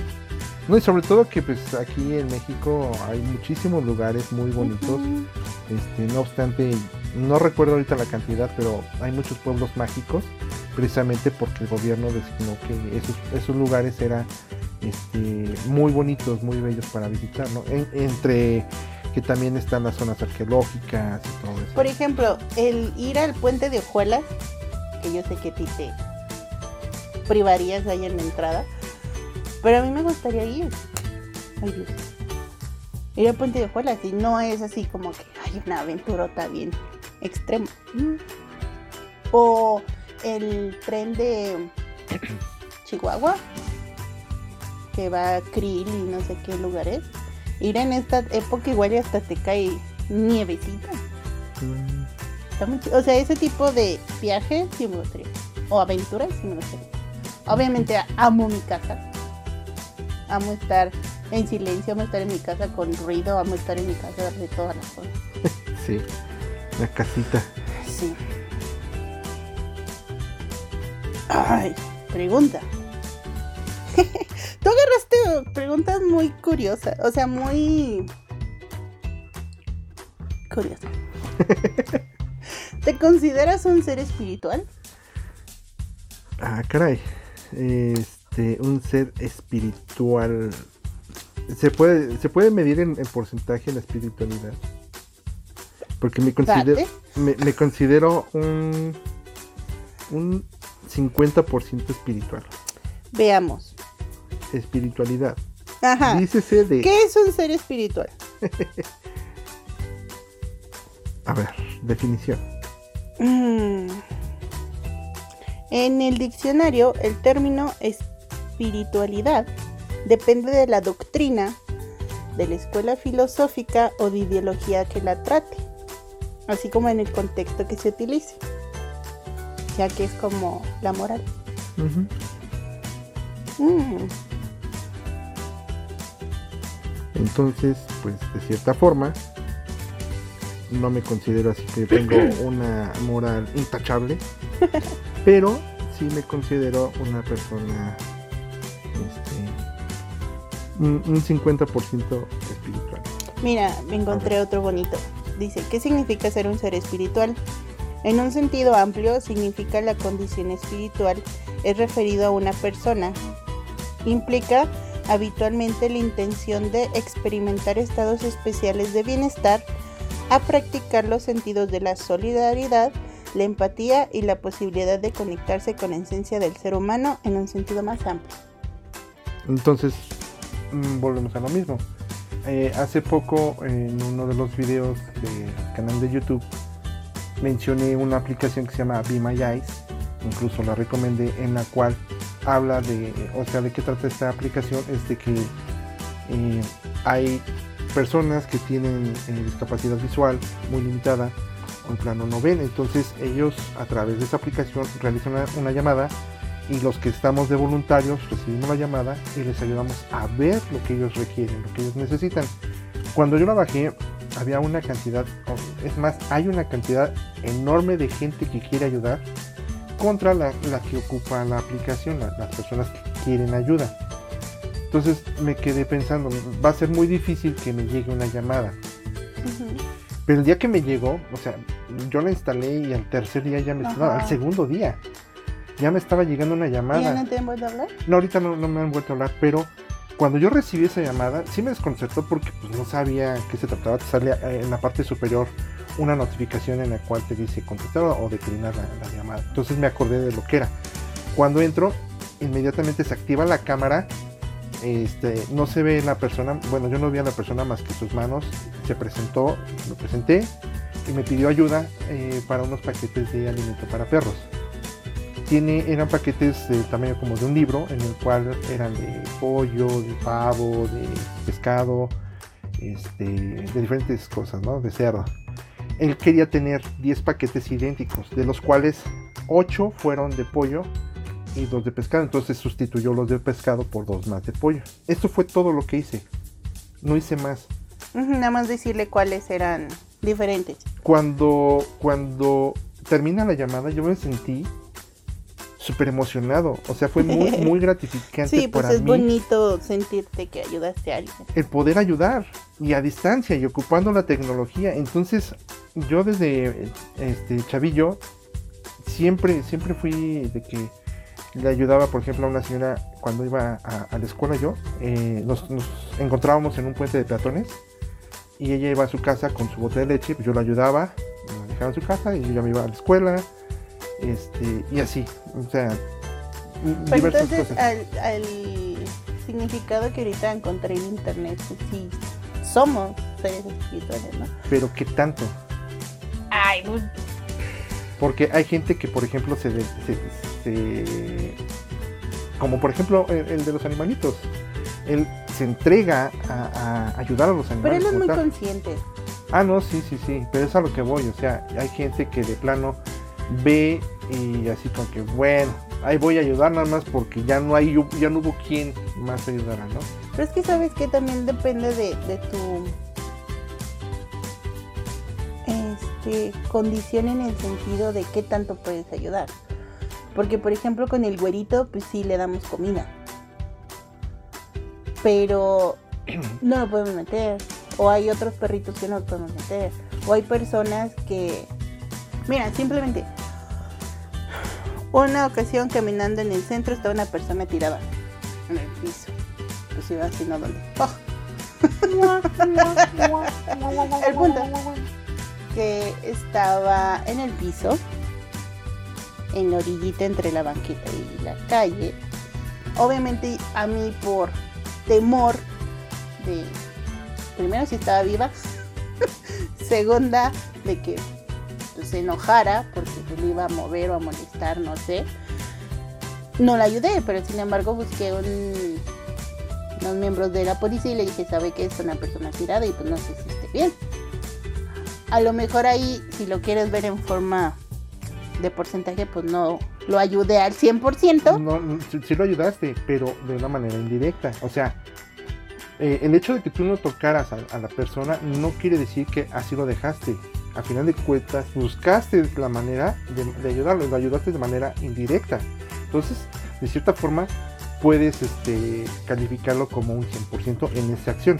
Speaker 2: No, y sobre todo que pues aquí en México hay muchísimos lugares muy bonitos. Este, no obstante, no recuerdo ahorita la cantidad, pero hay muchos pueblos mágicos, precisamente porque el gobierno designó que esos, esos lugares eran este, muy bonitos, muy bellos para visitar, ¿no? En- entre que también están las zonas arqueológicas y todo eso.
Speaker 3: Por ejemplo, el ir al puente de Ojuelas, que yo sé que a ti te privarías ahí en la entrada, pero a mí me gustaría ir. Ay, Dios. Ir al puente de Ojuelas y no es así como que hay una aventurota bien extrema. Mm. O el tren de Chihuahua, que va a Krill y no sé qué lugares. Ir en esta época igual y hasta te cae nievecita.
Speaker 2: Mm,
Speaker 3: Está muy chido. O sea, ese tipo de viajes sí me gustaría. O aventuras sí me gustaría. Obviamente a- amo mi casa. Amo estar en silencio, amo estar en mi casa con ruido, amo estar en mi casa de todas las cosas.
Speaker 2: sí, la casita.
Speaker 3: Sí. Ay, pregunta. Tú agarraste preguntas muy curiosas, o sea, muy... curioso. ¿Te consideras un ser espiritual?
Speaker 2: Ah, caray. Este, un ser espiritual. ¿Se puede, ¿se puede medir en, en porcentaje la espiritualidad? Porque me considero, me, me considero un, un 50% espiritual.
Speaker 3: Veamos.
Speaker 2: Espiritualidad.
Speaker 3: Ajá.
Speaker 2: Dícese de...
Speaker 3: ¿Qué es un ser espiritual?
Speaker 2: A ver, definición.
Speaker 3: Mm. En el diccionario, el término espiritualidad depende de la doctrina, de la escuela filosófica o de ideología que la trate, así como en el contexto que se utilice, ya que es como la moral. Mm.
Speaker 2: Entonces, pues de cierta forma, no me considero así que tengo una moral intachable, pero sí me considero una persona, este, un, un 50% espiritual.
Speaker 3: Mira, me encontré otro bonito. Dice, ¿qué significa ser un ser espiritual? En un sentido amplio, significa la condición espiritual, es referido a una persona. Implica habitualmente la intención de experimentar estados especiales de bienestar, a practicar los sentidos de la solidaridad, la empatía y la posibilidad de conectarse con la esencia del ser humano en un sentido más amplio.
Speaker 2: Entonces, mm, volvemos a lo mismo. Eh, hace poco, en uno de los videos del canal de YouTube, mencioné una aplicación que se llama Be My Eyes, incluso la recomendé, en la cual habla de, o sea, de qué trata esta aplicación, es de que eh, hay personas que tienen eh, discapacidad visual muy limitada o en plano no ven, entonces ellos a través de esta aplicación realizan una, una llamada y los que estamos de voluntarios recibimos la llamada y les ayudamos a ver lo que ellos requieren, lo que ellos necesitan. Cuando yo la bajé, había una cantidad, es más, hay una cantidad enorme de gente que quiere ayudar contra la, la que ocupa la aplicación, la- las personas que quieren ayuda. Entonces me quedé pensando, va a ser muy difícil que me llegue una llamada. Pero el día que me llegó, o sea, yo la instalé y al tercer día ya me estaba, al segundo día, ya me estaba llegando una
Speaker 3: ¿Y ya
Speaker 2: llamada.
Speaker 3: no te han vuelto a hablar?
Speaker 2: No, ahorita no, no me han vuelto a hablar, pero cuando yo recibí esa llamada, sí me desconcertó porque pues, no sabía qué se trataba. Te sale eh, en la parte superior una notificación en la cual te dice contestar o declinar la, la llamada. Entonces me acordé de lo que era. Cuando entro, inmediatamente se activa la cámara. Este, no se ve la persona, bueno, yo no vi a la persona más que sus manos. Se presentó, lo presenté y me pidió ayuda eh, para unos paquetes de alimento para perros tiene, eran paquetes del tamaño como de un libro, en el cual eran de pollo, de pavo, de pescado, este, de diferentes cosas, ¿no? De cerdo. Él quería tener 10 paquetes idénticos, de los cuales 8 fueron de pollo y 2 de pescado. Entonces sustituyó los de pescado por dos más de pollo. Esto fue todo lo que hice. No hice más.
Speaker 3: Nada más decirle cuáles eran diferentes.
Speaker 2: Cuando, cuando termina la llamada, yo me sentí súper emocionado. O sea, fue muy, muy gratificante
Speaker 3: Sí, pues
Speaker 2: para
Speaker 3: es
Speaker 2: mí
Speaker 3: bonito sentirte que ayudaste a alguien.
Speaker 2: el poder ayudar y a distancia y ocupando la tecnología. Entonces, yo desde este chavillo siempre, siempre fui de que le ayudaba, por ejemplo, a una señora cuando iba a, a la escuela yo, eh, nos, nos encontrábamos en un puente de peatones y ella iba a su casa con su bote de leche, pues yo la ayudaba, me dejaba en su casa y yo ya me iba a la escuela, este, y así, o sea,
Speaker 3: Pero
Speaker 2: diversas
Speaker 3: entonces
Speaker 2: cosas.
Speaker 3: al, al significado que ahorita encontré en internet, pues sí, somos seres espirituales, ¿no?
Speaker 2: Pero qué tanto.
Speaker 3: Ay, pues,
Speaker 2: Porque hay gente que, por ejemplo, se, de- se- se- como por ejemplo el, el de los animalitos, él se entrega a, a ayudar a los
Speaker 3: pero
Speaker 2: animales.
Speaker 3: él es muy
Speaker 2: tal.
Speaker 3: consciente.
Speaker 2: Ah, no, sí, sí, sí, pero es a lo que voy, o sea, hay gente que de plano ve y así como que, bueno, ahí voy a ayudar nada más porque ya no hay, ya no hubo quien más ayudara, ¿no?
Speaker 3: Pero es que sabes que también depende de, de tu este, condición en el sentido de qué tanto puedes ayudar. Porque por ejemplo con el güerito, pues sí le damos comida. Pero no lo podemos meter. O hay otros perritos que no lo podemos meter. O hay personas que, mira, simplemente, una ocasión caminando en el centro estaba una persona tirada en el piso. Pues iba así, ¿no? ¡Oh! el punto que estaba en el piso, en la orillita entre la banqueta y la calle. Obviamente a mí por temor de, primero si estaba viva, segunda de que pues, se enojara porque se le iba a mover o a molestar, no sé. No la ayudé, pero sin embargo busqué un, unos miembros de la policía y le dije, sabe que es una persona tirada y pues no sé si esté bien. A lo mejor ahí, si lo quieres ver en forma de porcentaje, pues no lo ayudé al 100%.
Speaker 2: No, sí lo ayudaste, pero de una manera indirecta. O sea, eh, el hecho de que tú no tocaras a, a la persona no quiere decir que así lo dejaste. A final de cuentas, buscaste la manera de, de ayudarlo, lo ayudaste de manera indirecta. Entonces, de cierta forma, puedes este, calificarlo como un 100% en esa acción.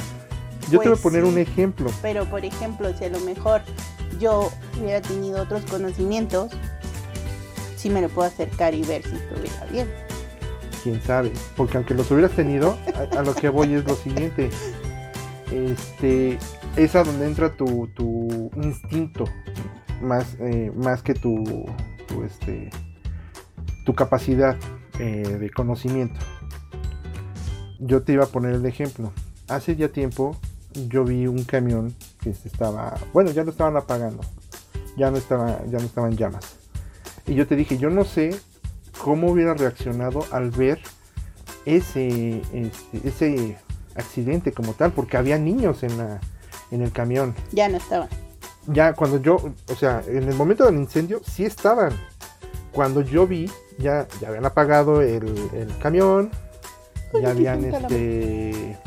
Speaker 2: Yo te voy a
Speaker 3: Pues
Speaker 2: poner un ejemplo.
Speaker 3: Pero por ejemplo, si a lo mejor yo hubiera tenido otros conocimientos, sí me lo puedo acercar y ver si estuviera bien.
Speaker 2: quién sabe. Porque aunque los hubieras tenido, a, a lo que voy es lo siguiente. Este, es donde entra tu, tu instinto, más, eh, más que tu, tu, este, tu capacidad eh, de conocimiento. Yo te iba a poner el ejemplo. Hace ya tiempo yo vi un camión que se estaba, bueno, ya lo estaban apagando, ya no estaba, ya no estaba en llamas. Y yo te dije, yo no sé cómo hubiera reaccionado al ver ese, este, ese accidente como tal, porque había niños en, la, en el camión.
Speaker 3: Ya no estaba.
Speaker 2: Ya cuando yo, o sea, en el momento del incendio sí estaban. Cuando yo vi, ya, ya habían apagado el, el camión, ya habían este,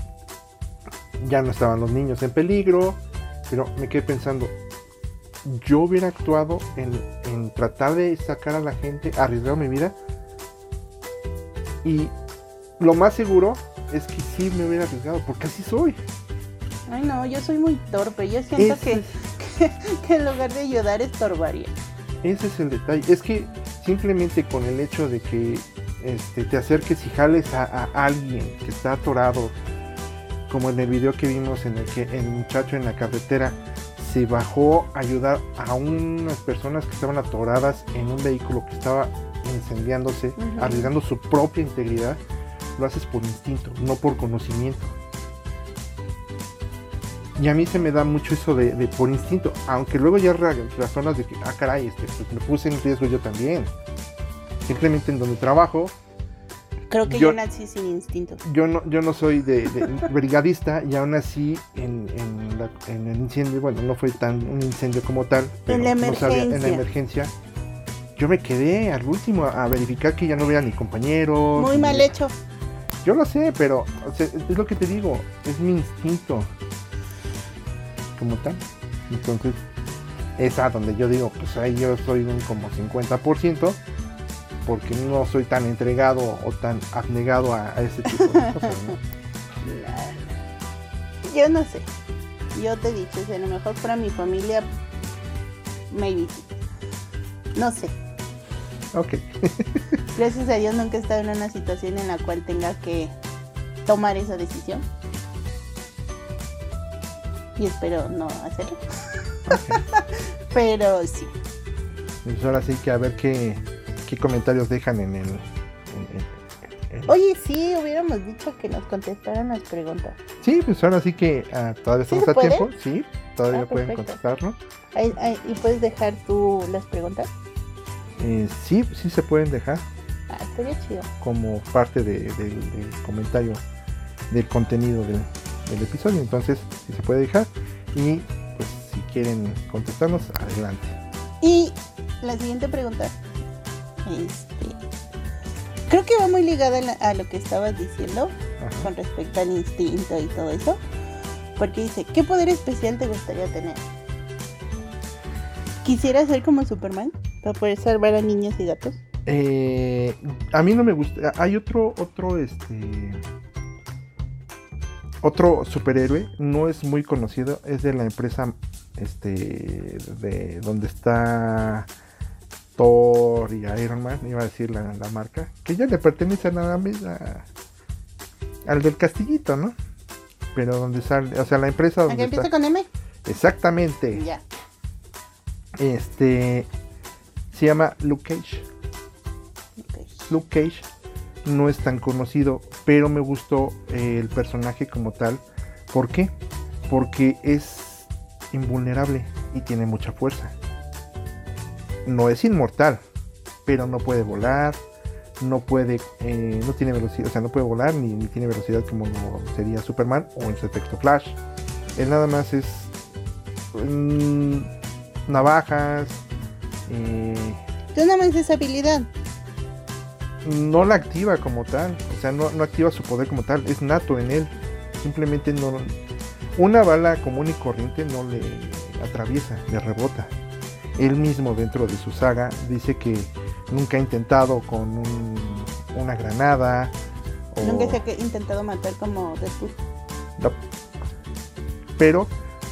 Speaker 2: ya no estaban los niños en peligro, pero me quedé pensando, yo hubiera actuado en, en tratar de sacar a la gente, arriesgar mi vida, y lo más seguro es que sí me hubiera arriesgado, porque así soy.
Speaker 3: Ay, no, yo soy muy torpe. Yo siento que,
Speaker 2: es-
Speaker 3: que, que en lugar de ayudar, estorbaría.
Speaker 2: Ese es el detalle. Es que simplemente con el hecho de que este, te acerques y jales a, a alguien que está atorado, como en el video que vimos en el que el muchacho en la carretera se bajó a ayudar a unas personas que estaban atoradas en un vehículo que estaba incendiándose, arriesgando su propia integridad, lo haces por instinto, no por conocimiento. Y a mí se me da mucho eso de, de por instinto, aunque luego ya ra- razonas de que, ah, caray, este, pues me puse en riesgo yo también. Simplemente en donde trabajo,
Speaker 3: Creo que
Speaker 2: Yo-
Speaker 3: yo, nací sin instinto.
Speaker 2: yo no, yo no soy de, de brigadista y aún así en, en la- en el incendio, bueno, no fue tan un incendio como tal, pero
Speaker 3: la
Speaker 2: no sabía- en la
Speaker 3: emergencia.
Speaker 2: emergencia, yo me quedé al último a, a verificar que ya no hubiera ni compañeros.
Speaker 3: Muy
Speaker 2: ni-
Speaker 3: mal hecho.
Speaker 2: Yo lo sé, pero o sea, es lo que te digo, es mi instinto como tal. Entonces, es a donde yo digo, pues ahí yo soy un como 50%, porque no soy tan entregado o tan abnegado a, a ese tipo de cosas, ¿no?
Speaker 3: Yo no sé. Yo te he dicho, si a lo mejor para mi familia, maybe. No sé.
Speaker 2: Ok,
Speaker 3: Gracias a Dios nunca he estado en una situación en la cual tenga que tomar esa decisión. Y espero no hacerlo. Pero sí.
Speaker 2: pues ahora sí que a ver qué, qué comentarios dejan en el... en- en- en-
Speaker 3: Oye, sí, hubiéramos dicho que nos contestaran las preguntas.
Speaker 2: Sí, pues ahora sí que ah, todavía
Speaker 3: ¿Sí
Speaker 2: estamos
Speaker 3: se
Speaker 2: a tiempo, sí, todavía
Speaker 3: Ah,
Speaker 2: pueden.
Speaker 3: Ay, ay, ¿Y puedes dejar tú las preguntas?
Speaker 2: Eh, sí, sí se pueden dejar.
Speaker 3: Ah, estaría chido.
Speaker 2: como parte de- del comentario del contenido del, del episodio. Entonces, si se puede dejar. Y pues si quieren contestarnos, adelante.
Speaker 3: Y la siguiente pregunta. Este. Creo que va muy ligada a, la- a lo que estabas diciendo
Speaker 2: Ajá.
Speaker 3: con respecto al instinto y todo eso. Porque dice, ¿qué poder especial te gustaría tener? ¿Quisiera ser como Superman? Para poder salvar a niños y gatos.
Speaker 2: Eh, a mí no me gusta. Hay otro, otro, este. Otro superhéroe no es muy conocido, es de la empresa este de donde está Thor y Iron Man, iba a decir la, la marca, que ya le pertenece a nada más a- al del castillito, ¿no? Pero donde sale, o sea, la empresa
Speaker 3: ¿A
Speaker 2: donde
Speaker 3: qué empieza
Speaker 2: está,
Speaker 3: con M?
Speaker 2: exactamente,
Speaker 3: Ya.
Speaker 2: este se llama Luke Cage.
Speaker 3: ok.
Speaker 2: Luke Cage no es tan conocido, pero me gustó eh, el personaje como tal. ¿Por qué? Porque es invulnerable y tiene mucha fuerza. No es inmortal, pero no puede volar, no puede, eh, no tiene velocidad, o sea, no puede volar ni, tiene velocidad como sería Superman o en su efecto Flash. Él nada más es mm, navajas, eh,
Speaker 3: no me dices habilidad.
Speaker 2: No la activa como tal, o sea, no, no activa su poder como tal, es nato en él. Simplemente no. Una bala común y corriente no le atraviesa, le rebota. Él mismo dentro de su saga dice que nunca ha intentado con un- una granada. o-
Speaker 3: Nunca se ha intentado matar como Deadpool.
Speaker 2: No. Pero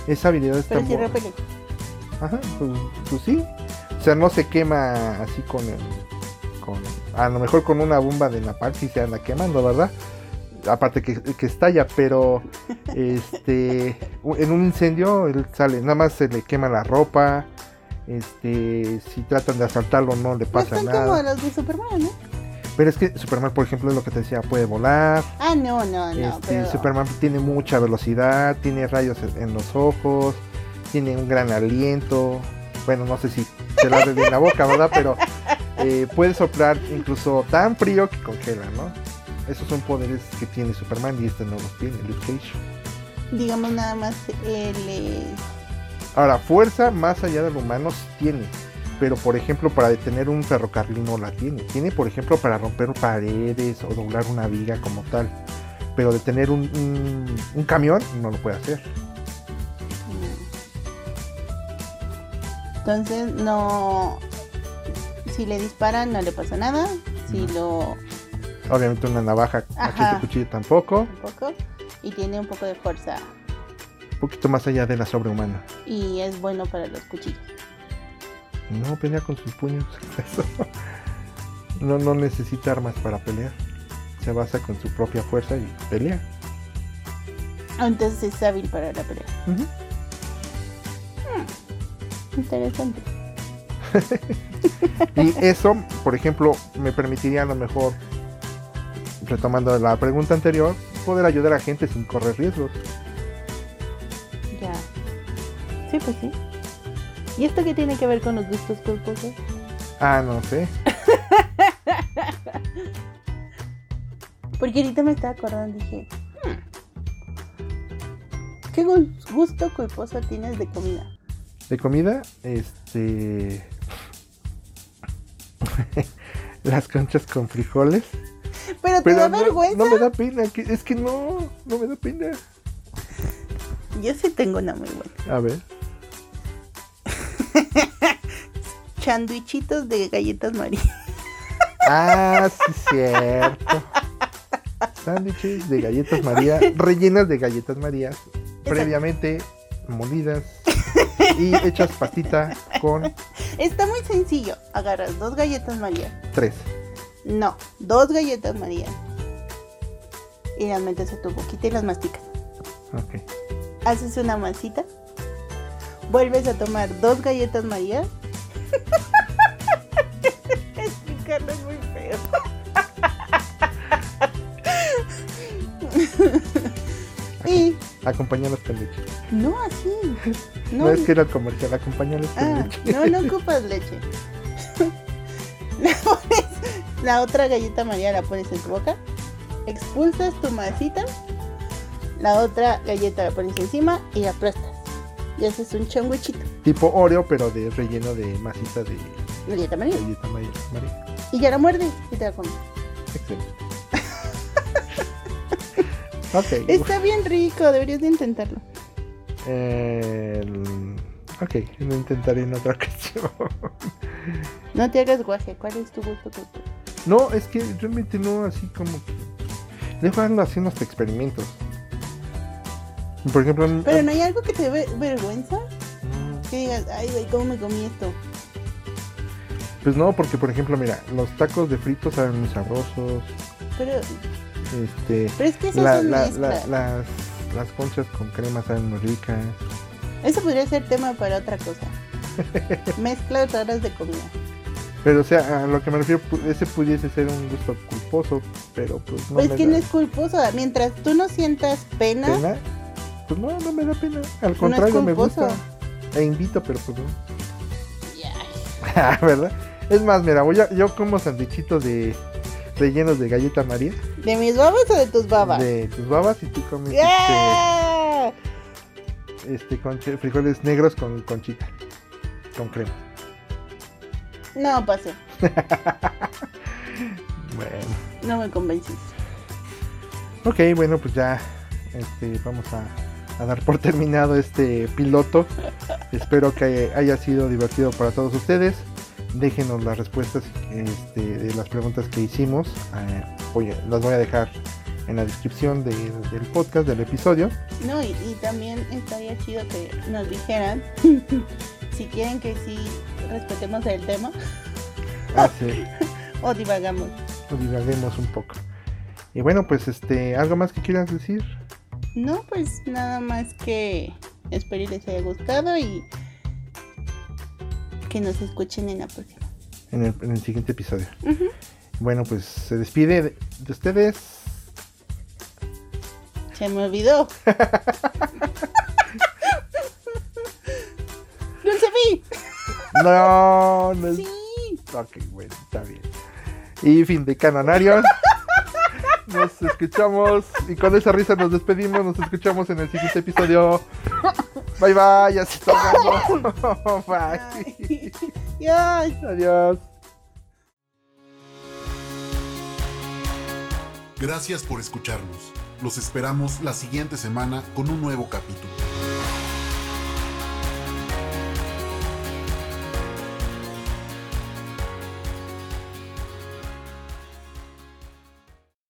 Speaker 2: esa habilidad está
Speaker 3: Pero sí
Speaker 2: mu-
Speaker 3: repele.
Speaker 2: Ajá, pues, pues sí. O sea, no se quema así con el. Con, a lo mejor con una bomba de napalm sí se anda quemando, ¿verdad? Aparte que, que estalla, pero este en un incendio él sale, nada más se le quema la ropa. Este, si tratan de asaltarlo no le
Speaker 3: No
Speaker 2: pasa
Speaker 3: están como
Speaker 2: nada.
Speaker 3: los de Superman, ¿no?
Speaker 2: Pero es que Superman, por ejemplo, es lo que te decía, puede volar.
Speaker 3: Ah, no, no, no.
Speaker 2: Este,
Speaker 3: pero...
Speaker 2: Superman tiene mucha velocidad, tiene rayos en- los ojos, tiene un gran aliento. Bueno, no sé si se la de la boca, ¿verdad? Pero eh, puede soplar incluso tan frío que congela, ¿no? Esos son poderes que tiene Superman y este no los tiene, Luke Cage.
Speaker 3: Digamos nada más el... eh,
Speaker 2: Ahora, fuerza más allá del humano sí tiene. Pero, por ejemplo, para detener un ferrocarril no la tiene. Tiene, por ejemplo, para romper paredes o doblar una viga como tal. Pero detener un, un- un camión no lo puede hacer.
Speaker 3: Entonces no... Si le disparan no le pasa nada. Si
Speaker 2: No.
Speaker 3: lo...
Speaker 2: Obviamente una navaja,
Speaker 3: Ajá.
Speaker 2: machete, cuchillo tampoco.
Speaker 3: Un poco. Y tiene un poco de fuerza.
Speaker 2: Un poquito más allá de la sobrehumana.
Speaker 3: Y es bueno para los cuchillos.
Speaker 2: No pelea con sus puños. No, no necesita armas para pelear. Se basa con su propia fuerza y pelea.
Speaker 3: Entonces es hábil para la pelea.
Speaker 2: Ujú.
Speaker 3: Interesante.
Speaker 2: Y eso, por ejemplo, me permitiría a lo mejor, retomando la pregunta anterior, poder ayudar a gente sin correr riesgos.
Speaker 3: Ya. Sí, pues sí. ¿Y esto qué tiene que ver con los gustos culposos?
Speaker 2: Ah, no sé.
Speaker 3: Porque ahorita me estaba acordando y dije, "Hmm, ¿qué gu- gusto culposo tienes de comida?
Speaker 2: De comida, este. Las conchas con frijoles.
Speaker 3: Pero te
Speaker 2: Pero
Speaker 3: da
Speaker 2: no,
Speaker 3: vergüenza.
Speaker 2: no me da pena, que- es que no, no me da pena.
Speaker 3: Yo sí tengo una muy buena.
Speaker 2: A ver.
Speaker 3: Chanduichitos de galletas María.
Speaker 2: Ah, sí, cierto. Sándwiches de galletas María, rellenas de galletas María, previamente molidas y hechas pastita con
Speaker 3: Está muy sencillo. Agarras dos galletas María.
Speaker 2: tres.
Speaker 3: No, dos galletas María. Y las metes a tu boquita y las masticas.
Speaker 2: Ok.
Speaker 3: Haces una masita. Vuelves a tomar dos galletas María. Explicarlo es muy feo. y
Speaker 2: Acompañalos con leche.
Speaker 3: No así.
Speaker 2: No,
Speaker 3: No,
Speaker 2: es que era el comercial, acompañalos con
Speaker 3: ah,
Speaker 2: leche.
Speaker 3: no, no ocupas leche. La, pones- la otra galleta María la pones en tu boca. Expulsas tu masita. La otra galleta la pones encima y la aplastas. Y haces un changuichito.
Speaker 2: Tipo Oreo, pero de relleno de masita de
Speaker 3: Galleta María.
Speaker 2: galleta María. María.
Speaker 3: Y ya la muerdes y te la comes.
Speaker 2: Excelente. ok.
Speaker 3: Está bien rico, deberías de intentarlo.
Speaker 2: El- Ok, lo intentaré en otra ocasión.
Speaker 3: No te hagas guaje, ¿cuál es tu gusto culposo?
Speaker 2: No, es que realmente no, así como ando haciendo hasta experimentos. Por ejemplo,
Speaker 3: Pero no hay algo que te dé vergüenza.
Speaker 2: Mm,
Speaker 3: Que digas, ay, güey, ¿cómo me comí esto?
Speaker 2: pues no, porque por ejemplo, mira, los tacos de fritos saben muy sabrosos.
Speaker 3: Pero,
Speaker 2: Este,
Speaker 3: pero es que eso
Speaker 2: la-
Speaker 3: es un
Speaker 2: la- la- las, las conchas con crema saben muy ricas.
Speaker 3: Eso podría ser tema para otra cosa. Mezcla raras de comida.
Speaker 2: Pero o sea, a lo que me refiero, ese pudiese ser un gusto culposo, pero pues no
Speaker 3: pues
Speaker 2: me
Speaker 3: que
Speaker 2: da
Speaker 3: no es culposo. Mientras tú no sientas pena,
Speaker 2: pena. Pues no, no me da pena. Al
Speaker 3: no es
Speaker 2: contrario, me gusta. E invito, pero pues no. ¿Verdad? Es más, mira, voy a, yo como sandwichitos de rellenos de galleta María,
Speaker 3: ¿De mis babas o de tus babas?
Speaker 2: de tus babas y tú comes
Speaker 3: ¡Yeah!
Speaker 2: este, este conche- frijoles negros con conchita, con crema.
Speaker 3: No, pasé.
Speaker 2: Bueno,
Speaker 3: No me convenciste.
Speaker 2: ok, bueno, pues ya este, vamos a, a dar por terminado este piloto. Espero que haya sido divertido para todos ustedes. Déjenos las respuestas este, de las preguntas que hicimos. Eh, voy a- las voy a dejar en la descripción de- del podcast, del episodio.
Speaker 3: No, y, y también estaría chido que nos dijeran si quieren que sí respetemos el tema
Speaker 2: Hace,
Speaker 3: o divagamos.
Speaker 2: divaguemos un poco. Y bueno, pues este, ¿algo más que quieras decir?
Speaker 3: No, pues nada más que espero y les haya gustado y que nos escuchen en la próxima.
Speaker 2: En el, en el siguiente episodio. Bueno, pues se despide de, de ustedes.
Speaker 3: Se me olvidó. Dulce.
Speaker 2: No, no es.
Speaker 3: Sí.
Speaker 2: Ok, bueno, está bien. Y fin de Cananarios. Nos escuchamos y con esa risa nos despedimos. Nos escuchamos en el siguiente episodio. Bye bye, ya se está. Bye. Adiós.
Speaker 1: Gracias por escucharnos. Los esperamos la siguiente semana con un nuevo capítulo.